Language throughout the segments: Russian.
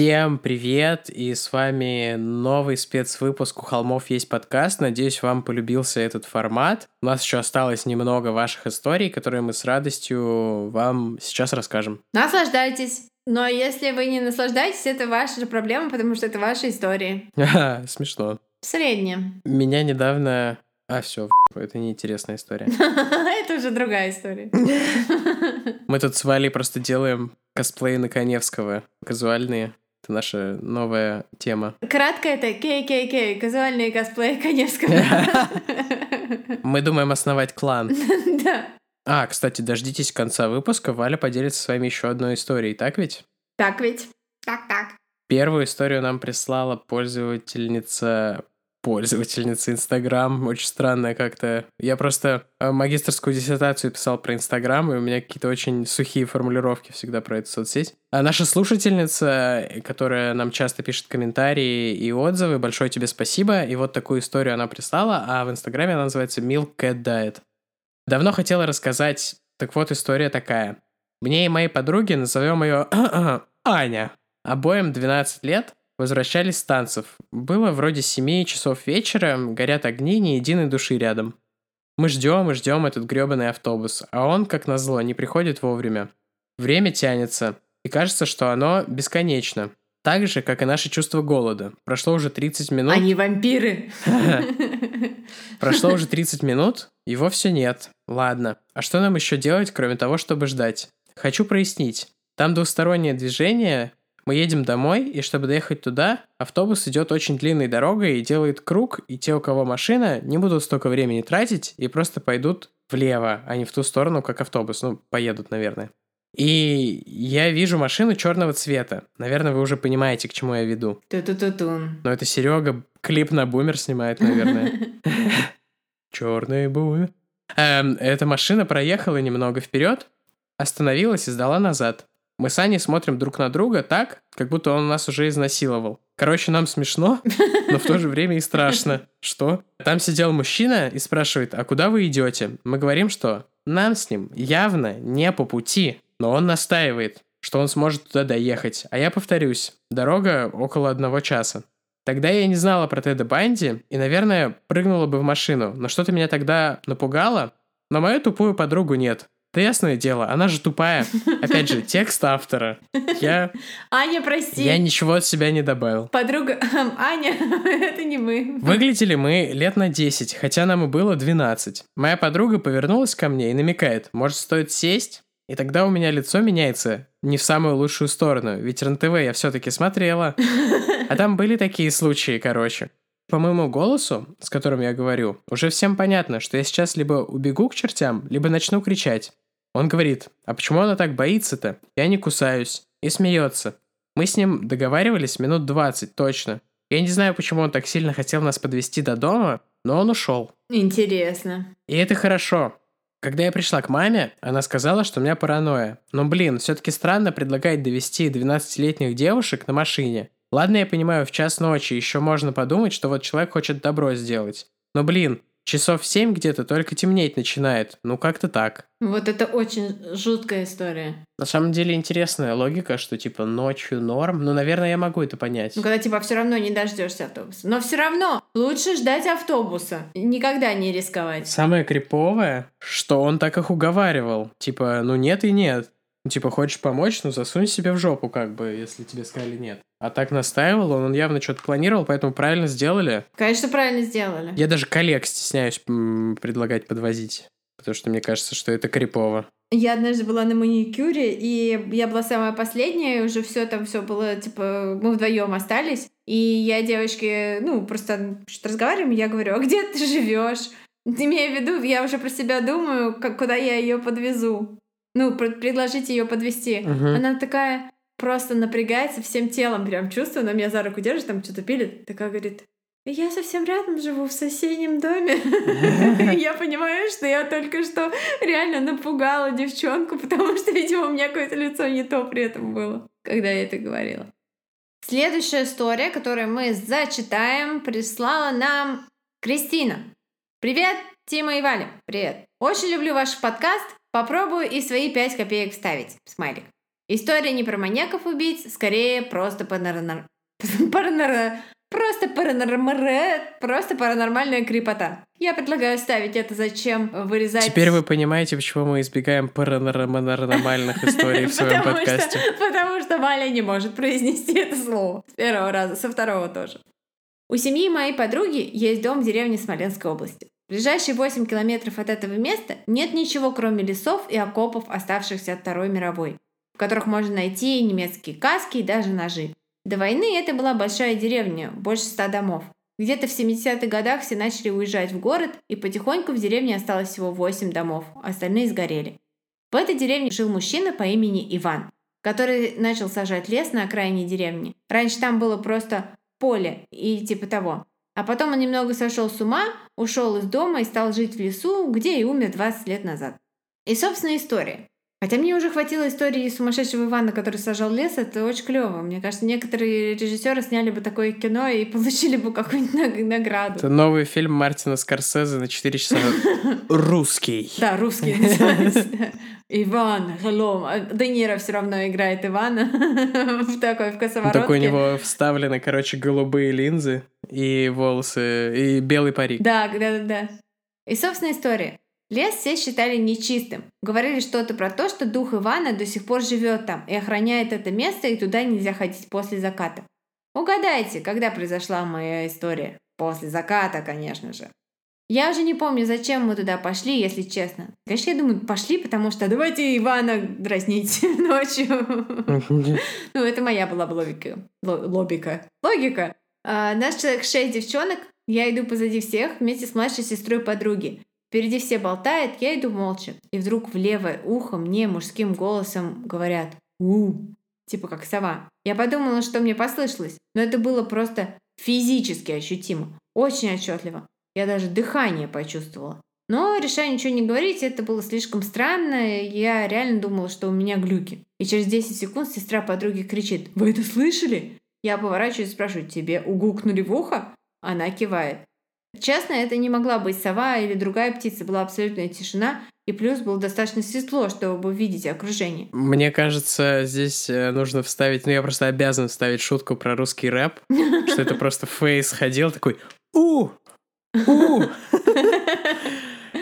Всем привет, и с вами новый спецвыпуск «У холмов есть подкаст». Надеюсь, вам полюбился этот формат. У нас еще осталось немного ваших историй, которые мы с радостью вам сейчас расскажем. Наслаждайтесь! Но если вы не наслаждаетесь, это ваша же проблема, потому что это ваши истории. Смешно. Среднее. Меня недавно... А, все, это неинтересная история. Это уже другая история. Мы тут с Валей просто делаем косплей на Коневского. Казуальные. Это наша новая тема. Кратко это ККК, казуальные косплеи Коневского. Мы думаем основать клан. Да. А, кстати, дождитесь конца выпуска. Валя поделится с вами еще одной историей, так ведь? Так ведь? Так, так. Первую историю нам прислала пользовательница пользовательница Инстаграм. Очень странная как-то. Я просто э, магистрскую диссертацию писал про Инстаграм, и у меня какие-то очень сухие формулировки всегда про эту соцсеть. А наша слушательница, которая нам часто пишет комментарии и отзывы, большое тебе спасибо. И вот такую историю она прислала, а в Инстаграме она называется Milk Cat Diet. Давно хотела рассказать. Так вот, история такая. Мне и моей подруге, назовем ее Аня, обоим 12 лет, Возвращались с танцев. Было вроде семи часов вечера, горят огни, ни единой души рядом. Мы ждем и ждем этот гребаный автобус, а он, как назло, не приходит вовремя. Время тянется, и кажется, что оно бесконечно. Так же, как и наше чувство голода. Прошло уже 30 минут. Они вампиры. Прошло уже 30 минут, его все нет. Ладно, а что нам еще делать, кроме того, чтобы ждать? Хочу прояснить. Там двустороннее движение, мы едем домой, и чтобы доехать туда, автобус идет очень длинной дорогой и делает круг, и те, у кого машина, не будут столько времени тратить и просто пойдут влево, а не в ту сторону, как автобус. Ну, поедут, наверное. И я вижу машину черного цвета. Наверное, вы уже понимаете, к чему я веду. Ту-ту-ту-тун. Но это Серега клип на бумер снимает, наверное. Черный бумер. Эм, эта машина проехала немного вперед, остановилась и сдала назад. Мы с Аней смотрим друг на друга так, как будто он нас уже изнасиловал. Короче, нам смешно, но в то же время и страшно. Что? Там сидел мужчина и спрашивает, а куда вы идете? Мы говорим, что нам с ним явно не по пути, но он настаивает, что он сможет туда доехать. А я повторюсь, дорога около одного часа. Тогда я не знала про Теда Банди и, наверное, прыгнула бы в машину, но что-то меня тогда напугало, но мою тупую подругу нет. Да ясное дело, она же тупая. Опять же, текст автора. Я... Аня, прости. Я ничего от себя не добавил. Подруга... Аня, это не мы. Выглядели мы лет на 10, хотя нам и было 12. Моя подруга повернулась ко мне и намекает, может, стоит сесть? И тогда у меня лицо меняется не в самую лучшую сторону, ведь РНТВ я все-таки смотрела. А там были такие случаи, короче. По моему голосу, с которым я говорю, уже всем понятно, что я сейчас либо убегу к чертям, либо начну кричать. Он говорит, а почему она так боится-то? Я не кусаюсь. И смеется. Мы с ним договаривались минут 20, точно. Я не знаю, почему он так сильно хотел нас подвести до дома, но он ушел. Интересно. И это хорошо. Когда я пришла к маме, она сказала, что у меня паранойя. Но, блин, все-таки странно предлагать довести 12-летних девушек на машине. Ладно, я понимаю, в час ночи еще можно подумать, что вот человек хочет добро сделать. Но, блин, часов семь где-то только темнеть начинает. Ну, как-то так. Вот это очень жуткая история. На самом деле интересная логика, что типа ночью норм. Ну, наверное, я могу это понять. Ну, когда типа все равно не дождешься автобуса. Но все равно лучше ждать автобуса. Никогда не рисковать. Самое криповое, что он так их уговаривал. Типа, ну нет и нет. Ну, типа, хочешь помочь, ну засунь себе в жопу, как бы, если тебе сказали нет. А так настаивал, он, он явно что-то планировал, поэтому правильно сделали. Конечно, правильно сделали. Я даже коллег стесняюсь предлагать подвозить, потому что мне кажется, что это крипово. Я однажды была на маникюре, и я была самая последняя, и уже все там все было, типа, мы вдвоем остались. И я девочке, ну, просто что-то разговариваем, я говорю, а где ты живешь? Имея в виду, я уже про себя думаю, как, куда я ее подвезу ну, предложить ее подвести. Угу. Она такая просто напрягается всем телом, прям чувствую, она меня за руку держит, там что-то пилит, такая говорит, я совсем рядом живу, в соседнем доме. Я понимаю, что я только что реально напугала девчонку, потому что, видимо, у меня какое-то лицо не то при этом было, когда я это говорила. Следующая история, которую мы зачитаем, прислала нам Кристина. Привет, Тима и Валя. Привет. Очень люблю ваш подкаст. Попробую и свои 5 копеек вставить. Смайлик. История не про маньяков-убийц, скорее просто паранор... паранор... Просто паранормальная, просто паранормальная крепота. Я предлагаю ставить это зачем вырезать... Теперь вы понимаете, почему мы избегаем паранормальных историй в своем подкасте. Потому что Валя не может произнести это слово с первого раза, со второго тоже. У семьи моей подруги есть дом в деревне Смоленской области. Ближайшие 8 километров от этого места нет ничего, кроме лесов и окопов, оставшихся от Второй мировой, в которых можно найти немецкие каски и даже ножи. До войны это была большая деревня, больше ста домов. Где-то в 70-х годах все начали уезжать в город, и потихоньку в деревне осталось всего 8 домов, остальные сгорели. В этой деревне жил мужчина по имени Иван, который начал сажать лес на окраине деревни. Раньше там было просто поле и типа того. А потом он немного сошел с ума, ушел из дома и стал жить в лесу, где и умер 20 лет назад. И, собственно, история. Хотя мне уже хватило истории сумасшедшего Ивана, который сажал лес, это очень клево. Мне кажется, некоторые режиссеры сняли бы такое кино и получили бы какую-нибудь награду. Это новый фильм Мартина Скорсезе на 4 часа. Русский. Да, русский. Иван, hello. А Де Ниро все равно играет Ивана в такой в косоворотке. Такой у него вставлены, короче, голубые линзы и волосы, и белый парик. Да, да, да, да. И, собственно, история. Лес все считали нечистым. Говорили что-то про то, что дух Ивана до сих пор живет там и охраняет это место, и туда нельзя ходить после заката. Угадайте, когда произошла моя история? После заката, конечно же. Я уже не помню, зачем мы туда пошли, если честно. Конечно, я думаю, пошли, потому что давайте Ивана дразнить ночью. Ну, это моя была логика. Логика. Логика. Наш человек шесть девчонок. Я иду позади всех вместе с младшей сестрой подруги. Впереди все болтают, я иду молча. И вдруг в левое ухо мне мужским голосом говорят у типа как сова. Я подумала, что мне послышалось, но это было просто физически ощутимо, очень отчетливо. Я даже дыхание почувствовала. Но, решая ничего не говорить, это было слишком странно, я реально думала, что у меня глюки. И через 10 секунд сестра подруги кричит «Вы это слышали?» Я поворачиваюсь и спрашиваю «Тебе угукнули в ухо?» Она кивает. Честно, это не могла быть сова или другая птица, была абсолютная тишина, и плюс было достаточно светло, чтобы видеть окружение. Мне кажется, здесь э, нужно вставить, ну я просто обязан вставить шутку про русский рэп, что это просто Фейс ходил такой «У! У!»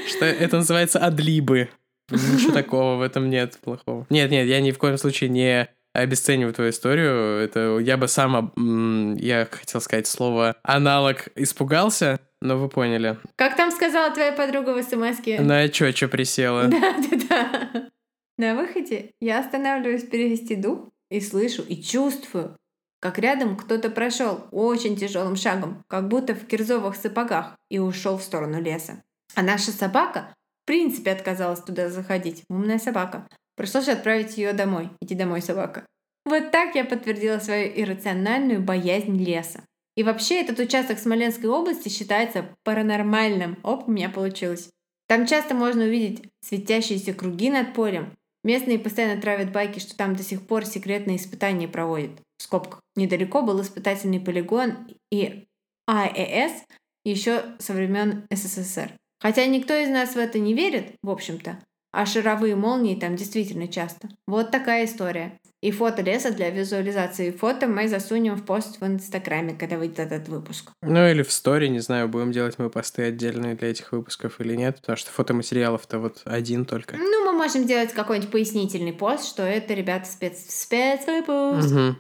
Что это называется адлибы. Ничего такого в этом нет плохого. Нет, нет, я ни в коем случае не обесцениваю твою историю. Это я бы сам, я хотел сказать слово аналог испугался, но вы поняли. Как там сказала твоя подруга в смс На чё, чё присела? Да, да, да. На выходе я останавливаюсь перевести дух и слышу, и чувствую, как рядом кто-то прошел очень тяжелым шагом, как будто в кирзовых сапогах, и ушел в сторону леса. А наша собака в принципе отказалась туда заходить. Умная собака. Пришлось отправить ее домой. Иди домой, собака. Вот так я подтвердила свою иррациональную боязнь леса. И вообще этот участок Смоленской области считается паранормальным. Оп, у меня получилось. Там часто можно увидеть светящиеся круги над полем. Местные постоянно травят байки, что там до сих пор секретные испытания проводят. В скобках. Недалеко был испытательный полигон и АЭС еще со времен СССР. Хотя никто из нас в это не верит, в общем-то. А шаровые молнии там действительно часто. Вот такая история. И фото леса для визуализации фото мы засунем в пост в Инстаграме, когда выйдет этот выпуск. Ну или в стори, не знаю, будем делать мы посты отдельные для этих выпусков или нет, потому что фотоматериалов-то вот один только. Ну, мы можем делать какой-нибудь пояснительный пост, что это, ребята, спец... спецвыпуск. Угу.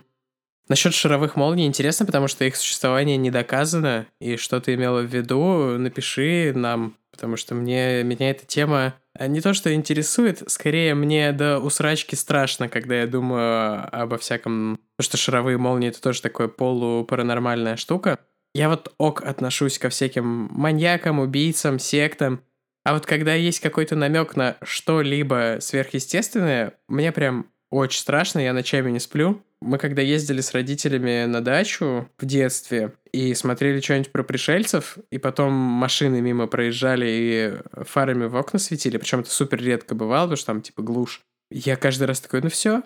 Насчет шаровых молний интересно, потому что их существование не доказано, и что ты имела в виду, напиши нам, потому что мне, меня эта тема а не то, что интересует, скорее мне до усрачки страшно, когда я думаю обо всяком... Потому что шаровые молнии — это тоже такое полупаранормальная штука. Я вот ок отношусь ко всяким маньякам, убийцам, сектам. А вот когда есть какой-то намек на что-либо сверхъестественное, мне прям очень страшно, я ночами не сплю. Мы когда ездили с родителями на дачу в детстве и смотрели что-нибудь про пришельцев, и потом машины мимо проезжали и фарами в окна светили, причем это супер редко бывало, потому что там типа глушь. Я каждый раз такой, ну все,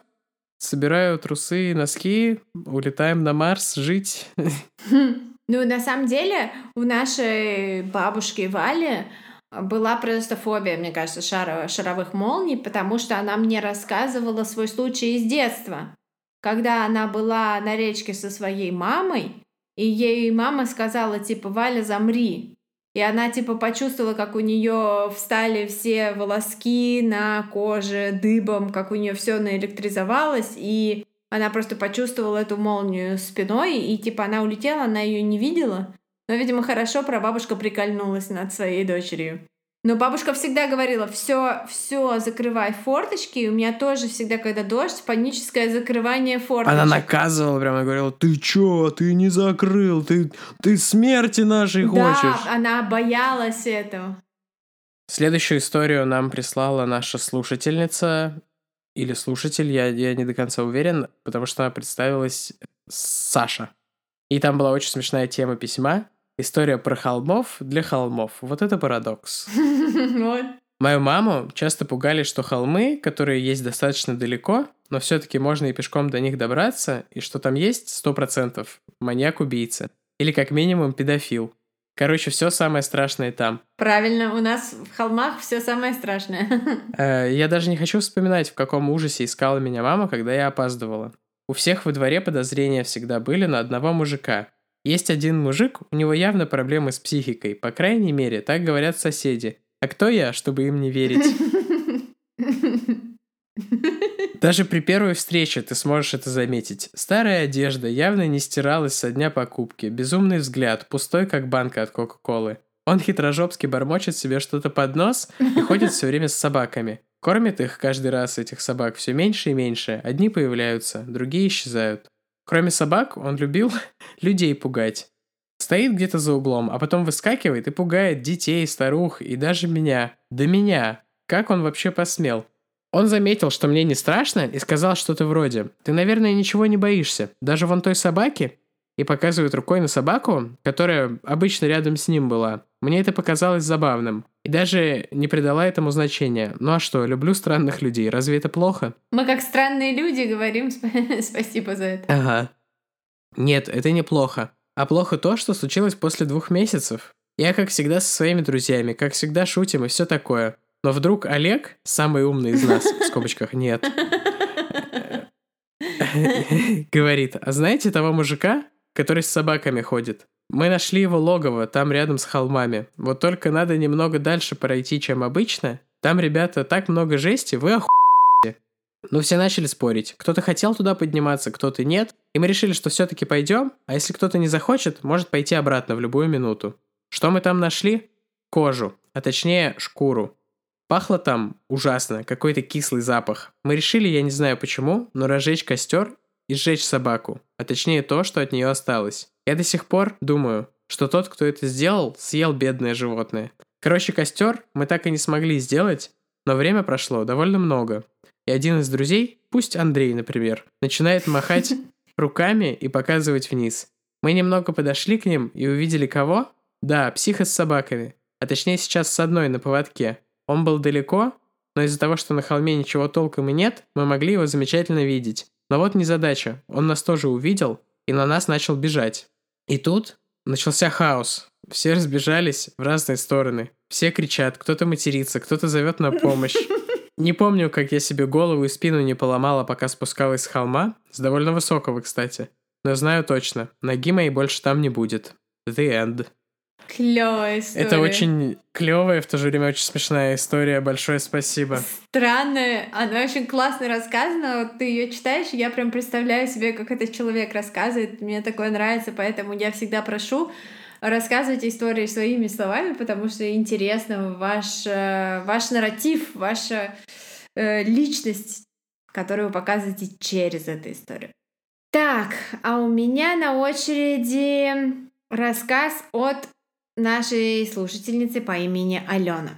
собираю трусы и носки, улетаем на Марс жить. Ну, на самом деле, у нашей бабушки Вали была просто фобия, мне кажется, шаро- шаровых молний, потому что она мне рассказывала свой случай из детства. Когда она была на речке со своей мамой, и ей мама сказала, типа, Валя, замри. И она, типа, почувствовала, как у нее встали все волоски на коже дыбом, как у нее все наэлектризовалось, и она просто почувствовала эту молнию спиной, и, типа, она улетела, она ее не видела. Но, видимо, хорошо прабабушка прикольнулась над своей дочерью. Но бабушка всегда говорила, все, все, закрывай форточки. И у меня тоже всегда, когда дождь, паническое закрывание форточек. Она наказывала прямо, говорила, ты чё, ты не закрыл, ты, ты смерти нашей да, хочешь. она боялась этого. Следующую историю нам прислала наша слушательница или слушатель, я, я не до конца уверен, потому что она представилась Саша. И там была очень смешная тема письма. История про холмов для холмов. Вот это парадокс. Мою маму часто пугали, что холмы, которые есть достаточно далеко, но все-таки можно и пешком до них добраться, и что там есть сто процентов маньяк-убийца. Или как минимум педофил. Короче, все самое страшное там. Правильно, у нас в холмах все самое страшное. Э, Я даже не хочу вспоминать, в каком ужасе искала меня мама, когда я опаздывала. У всех во дворе подозрения всегда были на одного мужика. Есть один мужик, у него явно проблемы с психикой, по крайней мере, так говорят соседи. А кто я, чтобы им не верить? Даже при первой встрече ты сможешь это заметить. Старая одежда явно не стиралась со дня покупки, безумный взгляд, пустой как банка от Кока-Колы. Он хитрожопски бормочет себе что-то под нос и ходит все время с собаками. Кормит их каждый раз, этих собак, все меньше и меньше. Одни появляются, другие исчезают. Кроме собак, он любил людей пугать. Стоит где-то за углом, а потом выскакивает и пугает детей, старух и даже меня. Да меня. Как он вообще посмел? Он заметил, что мне не страшно, и сказал что-то вроде «Ты, наверное, ничего не боишься. Даже вон той собаки?» И показывает рукой на собаку, которая обычно рядом с ним была. Мне это показалось забавным. И даже не придала этому значения. Ну а что, люблю странных людей. Разве это плохо? Мы как странные люди говорим сп- спасибо за это. Ага. Нет, это не плохо. А плохо то, что случилось после двух месяцев. Я, как всегда, со своими друзьями, как всегда, шутим и все такое. Но вдруг Олег, самый умный из нас, в скобочках нет, говорит, а знаете того мужика, который с собаками ходит? Мы нашли его логово, там рядом с холмами. Вот только надо немного дальше пройти, чем обычно. Там, ребята, так много жести, вы охуете. Ну, все начали спорить. Кто-то хотел туда подниматься, кто-то нет. И мы решили, что все-таки пойдем, а если кто-то не захочет, может пойти обратно в любую минуту. Что мы там нашли? Кожу, а точнее шкуру. Пахло там ужасно, какой-то кислый запах. Мы решили, я не знаю почему, но разжечь костер и сжечь собаку, а точнее то, что от нее осталось. Я до сих пор думаю, что тот, кто это сделал, съел бедное животное. Короче, костер мы так и не смогли сделать, но время прошло довольно много. И один из друзей, пусть Андрей, например, начинает махать руками и показывать вниз. Мы немного подошли к ним и увидели кого? Да, психа с собаками. А точнее сейчас с одной на поводке. Он был далеко, но из-за того, что на холме ничего толком и нет, мы могли его замечательно видеть. Но вот незадача. Он нас тоже увидел и на нас начал бежать. И тут начался хаос. Все разбежались в разные стороны. Все кричат, кто-то матерится, кто-то зовет на помощь. Не помню, как я себе голову и спину не поломала, пока спускалась с холма, с довольно высокого, кстати. Но знаю точно, ноги моей больше там не будет. The end. Клевая история. Это очень клевая, в то же время очень смешная история. Большое спасибо. Странная, она очень классно рассказана. Вот ты ее читаешь, и я прям представляю себе, как этот человек рассказывает. Мне такое нравится, поэтому я всегда прошу рассказывать истории своими словами, потому что интересно ваш, э, ваш нарратив, ваша э, личность, которую вы показываете через эту историю. Так, а у меня на очереди рассказ от нашей слушательницы по имени Алена.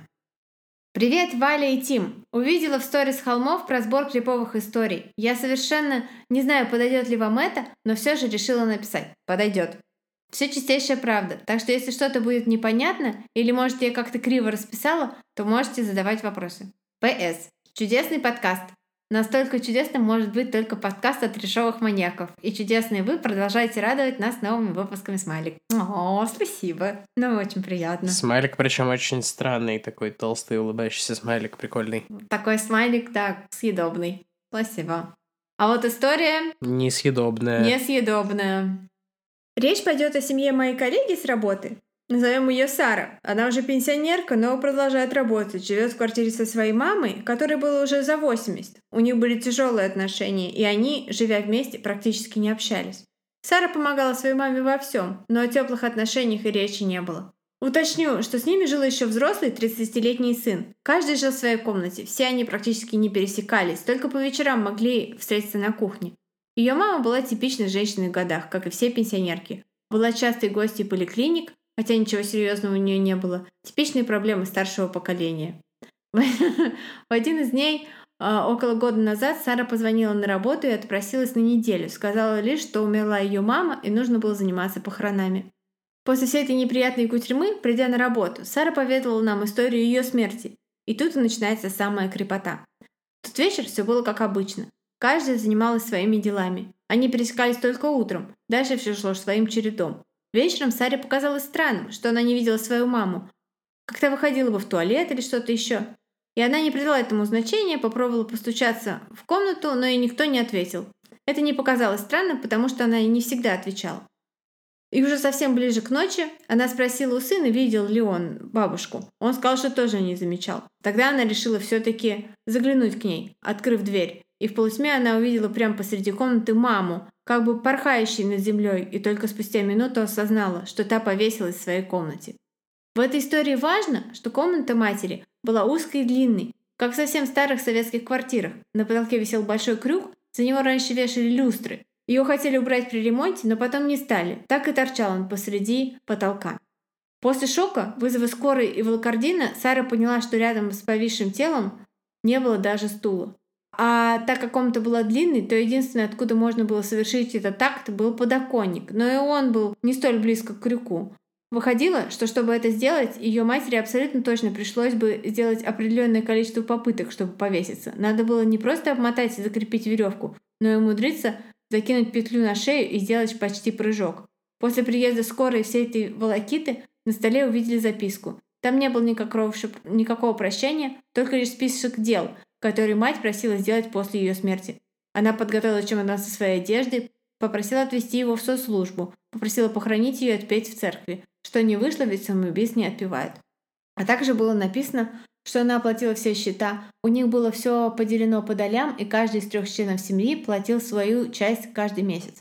Привет, Валя и Тим. Увидела в сторис холмов про сбор клиповых историй. Я совершенно не знаю, подойдет ли вам это, но все же решила написать. Подойдет. Все чистейшая правда, так что если что-то будет непонятно или, может, я как-то криво расписала, то можете задавать вопросы. П.С. Чудесный подкаст. Настолько чудесным может быть только подкаст от трешовых маньяков. И чудесные вы продолжаете радовать нас новыми выпусками смайлик. О, спасибо. Ну, очень приятно. Смайлик, причем очень странный, такой толстый улыбающийся смайлик, прикольный. Такой смайлик, да, съедобный. Спасибо. А вот история... Несъедобная. Несъедобная. Речь пойдет о семье моей коллеги с работы. Назовем ее Сара. Она уже пенсионерка, но продолжает работать. Живет в квартире со своей мамой, которой было уже за 80. У них были тяжелые отношения, и они, живя вместе, практически не общались. Сара помогала своей маме во всем, но о теплых отношениях и речи не было. Уточню, что с ними жил еще взрослый 30-летний сын. Каждый жил в своей комнате, все они практически не пересекались, только по вечерам могли встретиться на кухне. Ее мама была типичной женщиной в годах, как и все пенсионерки. Была частой гостьей поликлиник, хотя ничего серьезного у нее не было. Типичные проблемы старшего поколения. В один из дней а, около года назад Сара позвонила на работу и отпросилась на неделю. Сказала лишь, что умерла ее мама и нужно было заниматься похоронами. После всей этой неприятной кутерьмы, придя на работу, Сара поведала нам историю ее смерти. И тут и начинается самая крепота. В тот вечер все было как обычно. Каждая занималась своими делами. Они пересекались только утром. Дальше все шло своим чередом. Вечером Саре показалось странным, что она не видела свою маму. Как-то выходила бы в туалет или что-то еще. И она не придала этому значения, попробовала постучаться в комнату, но и никто не ответил. Это не показалось странным, потому что она и не всегда отвечала. И уже совсем ближе к ночи она спросила у сына, видел ли он бабушку. Он сказал, что тоже не замечал. Тогда она решила все-таки заглянуть к ней, открыв дверь. И в полутьме она увидела прямо посреди комнаты маму, как бы порхающей над землей, и только спустя минуту осознала, что та повесилась в своей комнате. В этой истории важно, что комната матери была узкой и длинной, как в совсем старых советских квартирах. На потолке висел большой крюк, за него раньше вешали люстры, ее хотели убрать при ремонте, но потом не стали. Так и торчал он посреди потолка. После шока, вызова скорой и волокордина, Сара поняла, что рядом с повисшим телом не было даже стула. А так как комната была длинной, то единственное, откуда можно было совершить этот акт, был подоконник. Но и он был не столь близко к крюку. Выходило, что чтобы это сделать, ее матери абсолютно точно пришлось бы сделать определенное количество попыток, чтобы повеситься. Надо было не просто обмотать и закрепить веревку, но и умудриться закинуть петлю на шею и сделать почти прыжок. После приезда скорой всей этой волокиты на столе увидели записку. Там не было никакого, никакого прощения, только лишь список дел, которые мать просила сделать после ее смерти. Она подготовила чемодан со своей одеждой, попросила отвезти его в соцслужбу, попросила похоронить ее и отпеть в церкви, что не вышло, ведь самоубийц не отпевают. А также было написано, что она оплатила все счета. У них было все поделено по долям, и каждый из трех членов семьи платил свою часть каждый месяц.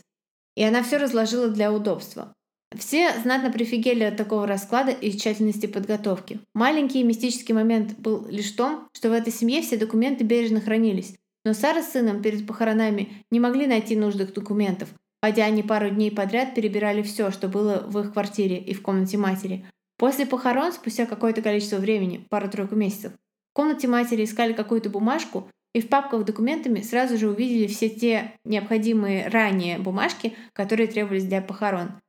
И она все разложила для удобства. Все знатно прифигели от такого расклада и тщательности подготовки. Маленький мистический момент был лишь в том, что в этой семье все документы бережно хранились. Но Сара с сыном перед похоронами не могли найти нужных документов, хотя они пару дней подряд перебирали все, что было в их квартире и в комнате матери. После похорон, спустя какое-то количество времени, пару-тройку месяцев, в комнате матери искали какую-то бумажку, и в папках с документами сразу же увидели все те необходимые ранее бумажки, которые требовались для похорон.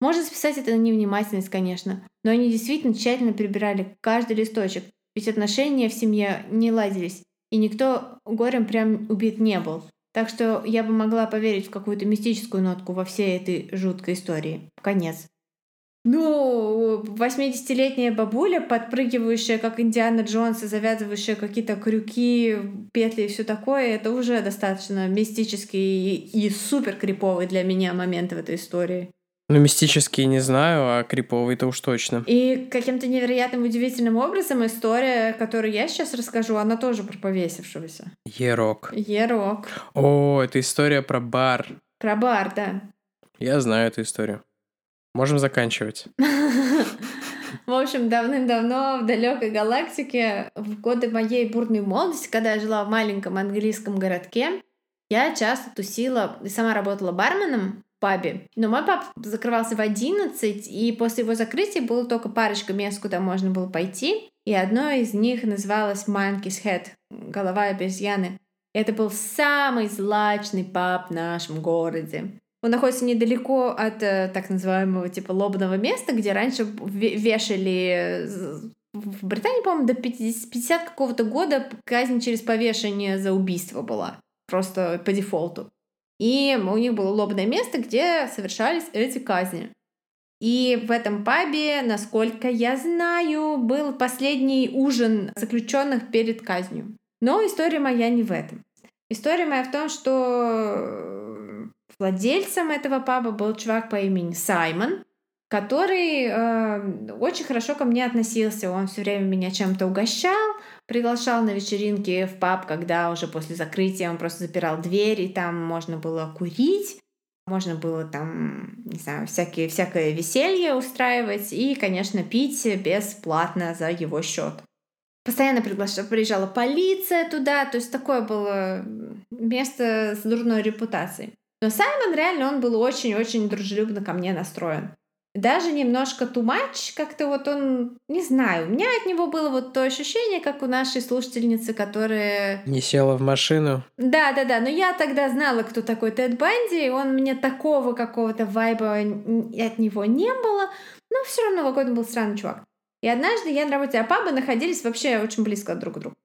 Можно списать это на невнимательность, конечно, но они действительно тщательно прибирали каждый листочек, ведь отношения в семье не ладились, и никто горем прям убит не был. Так что я бы могла поверить в какую-то мистическую нотку во всей этой жуткой истории. Конец. Ну, 80-летняя бабуля, подпрыгивающая, как Индиана Джонс, и завязывающая какие-то крюки, петли и все такое, это уже достаточно мистический и супер криповый для меня момент в этой истории. Ну, мистический не знаю, а криповый-то уж точно. И каким-то невероятным, удивительным образом история, которую я сейчас расскажу, она тоже про повесившегося. Ерок. Ерок. О, это история про бар. Про бар, да. Я знаю эту историю. Можем заканчивать. В общем, давным-давно в далекой галактике, в годы моей бурной молодости, когда я жила в маленьком английском городке, я часто тусила и сама работала барменом пабе. Но мой паб закрывался в 11, и после его закрытия было только парочка мест, куда можно было пойти. И одно из них называлось Monkey's Head — голова обезьяны. Это был самый злачный паб в нашем городе. Он находится недалеко от э, так называемого типа лобного места, где раньше вешали в Британии, по-моему, до 50, 50 какого-то года казнь через повешение за убийство была. Просто по дефолту. И у них было лобное место, где совершались эти казни. И в этом пабе, насколько я знаю, был последний ужин заключенных перед казнью. Но история моя не в этом. История моя в том, что владельцем этого паба был чувак по имени Саймон, который э, очень хорошо ко мне относился. Он все время меня чем-то угощал, приглашал на вечеринки в паб, когда уже после закрытия он просто запирал дверь, и там можно было курить. Можно было там, не знаю, всякие, всякое веселье устраивать и, конечно, пить бесплатно за его счет. Постоянно приглашала, приезжала полиция туда, то есть такое было место с дурной репутацией. Но Саймон реально, он был очень-очень дружелюбно ко мне настроен даже немножко much, как-то вот он, не знаю, у меня от него было вот то ощущение, как у нашей слушательницы, которая... Не села в машину? Да, да, да, но я тогда знала, кто такой Тед Банди, и он мне такого какого-то вайба от него не было, но все равно какой-то был странный чувак. И однажды я на работе, а пабы находились вообще очень близко друг к другу.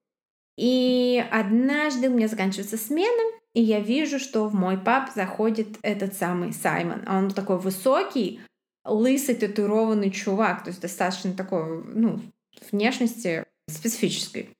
И однажды у меня заканчивается смена, и я вижу, что в мой паб заходит этот самый Саймон. А он такой высокий, лысый татуированный чувак, то есть достаточно такой, ну, внешности специфической.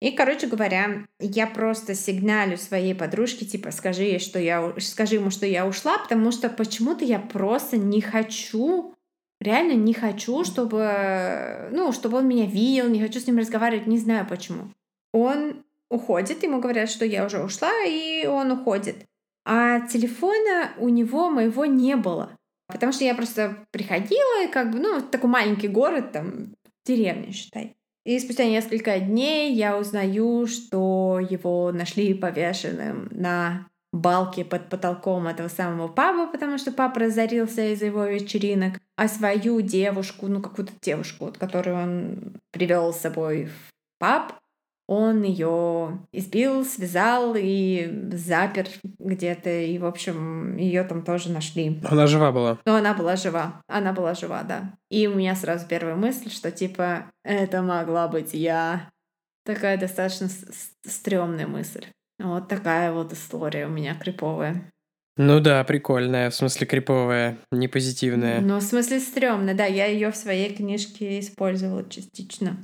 И, короче говоря, я просто сигналю своей подружке, типа, скажи что я, скажи ему, что я ушла, потому что почему-то я просто не хочу, реально не хочу, чтобы, ну, чтобы он меня видел, не хочу с ним разговаривать, не знаю почему. Он уходит, ему говорят, что я уже ушла, и он уходит. А телефона у него моего не было. Потому что я просто приходила, и как бы, ну, такой маленький город, там, деревня, считай. И спустя несколько дней я узнаю, что его нашли повешенным на балке под потолком этого самого паба, потому что пап разорился из-за его вечеринок, а свою девушку, ну какую-то девушку, вот, которую он привел с собой в паб, он ее избил, связал и запер где-то. И, в общем, ее там тоже нашли. Она жива была. Но она была жива. Она была жива, да. И у меня сразу первая мысль, что типа это могла быть я. Такая достаточно стрёмная мысль. Вот такая вот история у меня криповая. Ну да, прикольная, в смысле криповая, не позитивная. Ну, в смысле стрёмная, да, я ее в своей книжке использовала частично.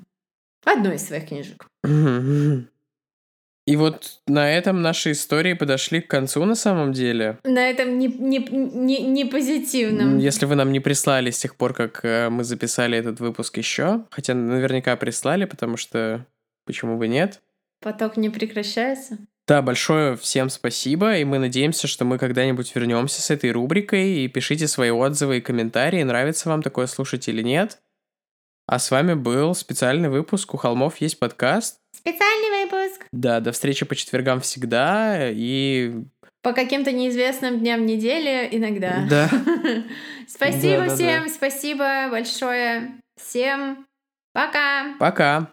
Одну из своих книжек. И вот на этом наши истории подошли к концу на самом деле. На этом не, не, не, не позитивном. Если вы нам не прислали с тех пор, как э, мы записали этот выпуск еще, хотя наверняка прислали, потому что почему бы нет? Поток не прекращается. Да, большое всем спасибо, и мы надеемся, что мы когда-нибудь вернемся с этой рубрикой, и пишите свои отзывы и комментарии, нравится вам такое слушать или нет. А с вами был специальный выпуск «У холмов есть подкаст». Специальный выпуск. Да, до встречи по четвергам всегда и... По каким-то неизвестным дням недели иногда. Да. Спасибо всем, спасибо большое. Всем пока. Пока.